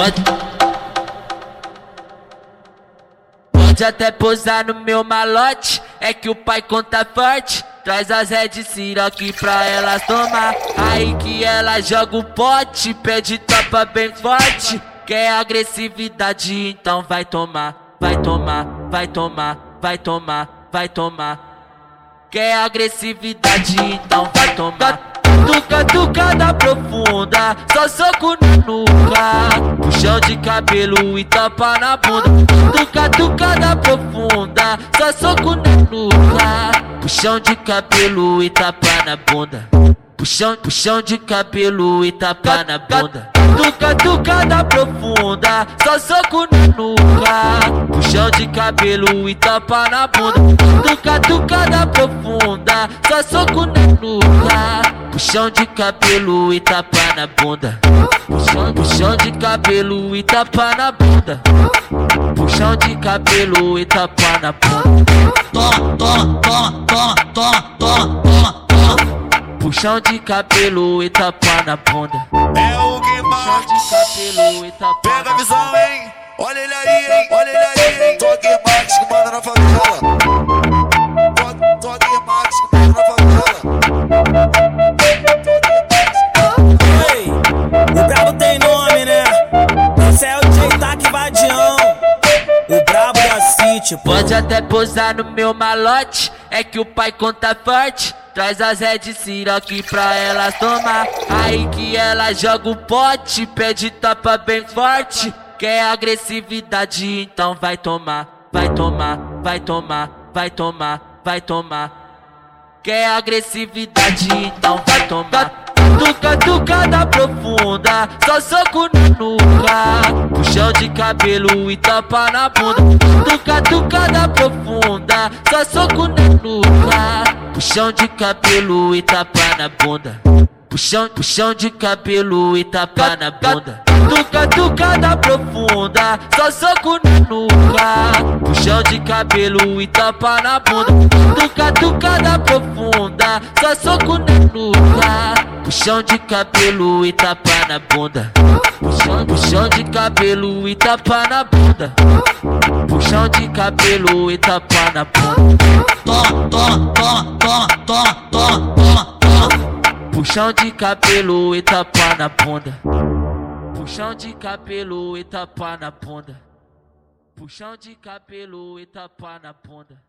Pode, pode até posar no meu malote, é que o pai conta forte. Traz as Red Siroc pra elas tomar. Aí que ela joga o pote, pede topa bem forte. Quer agressividade, então vai tomar, vai tomar, vai tomar, vai tomar, vai tomar. Quer agressividade, então vai tomar. Tuca, tucada profunda, só soco na nuca. Puxão de cabelo e tapa na bunda. Tuca, tucada profunda, só soco na nuca. Puxão de cabelo e tapa na bunda. Puxão, puxão de cabelo e tapa na bunda. Tuca, tucada profunda, só soco na nuca. Puxão de cabelo e tapa na bunda. Tuca, tucada profunda, só soco na nuca. Puxão de cabelo e tapa na bunda. Puxão, puxão de cabelo e tapa na bunda. Puxão de cabelo e tapa na bunda. Toma, toma, toma, toma, toma, toma, toma, toma. Puxão de cabelo e tapa na bunda. É o que Puxão de cabelo e tapa Pega na a visão, hein? Olha ele aí, hein? Olha ele aí, hein? Toque Max que manda na favela. Toque, toque Max que manda na favela. Ei, o brabo tem nome, né? Esse é o J-Tac Vadião. O brabo da City, pô. Pode até posar no meu malote, é que o pai conta forte. Traz as Red Siroc pra elas tomar. Aí que ela joga o pote, pede tapa bem forte. Quer agressividade, então vai tomar, vai tomar, vai tomar, vai tomar, vai tomar. Quer agressividade, então vai tomar. Tuca, tucada profunda, só soco na nuca. Puxão de cabelo e tapa na bunda. Tuca, tucada profunda, só soco na nuca. Puxão de cabelo e tapa na bunda. Puxão, puxão de cabelo e tapa na bunda. Tuca, tucada profunda, só soco na nuca. Puxão de cabelo e tapa na bunda. Tuca, tucada profunda, só soco na nuca. Puxão de cabelo e tapa na bunda. Puxão, puxão de cabelo e tapa na bunda. Puxão de cabelo e tapa na bunda. Toma, toma, toma, toma, toma, toma, toma. Puxão de cabelo e tapa na bunda. Puxão de cabelo e tapa na bunda. Puxão de cabelo e tapa na bunda.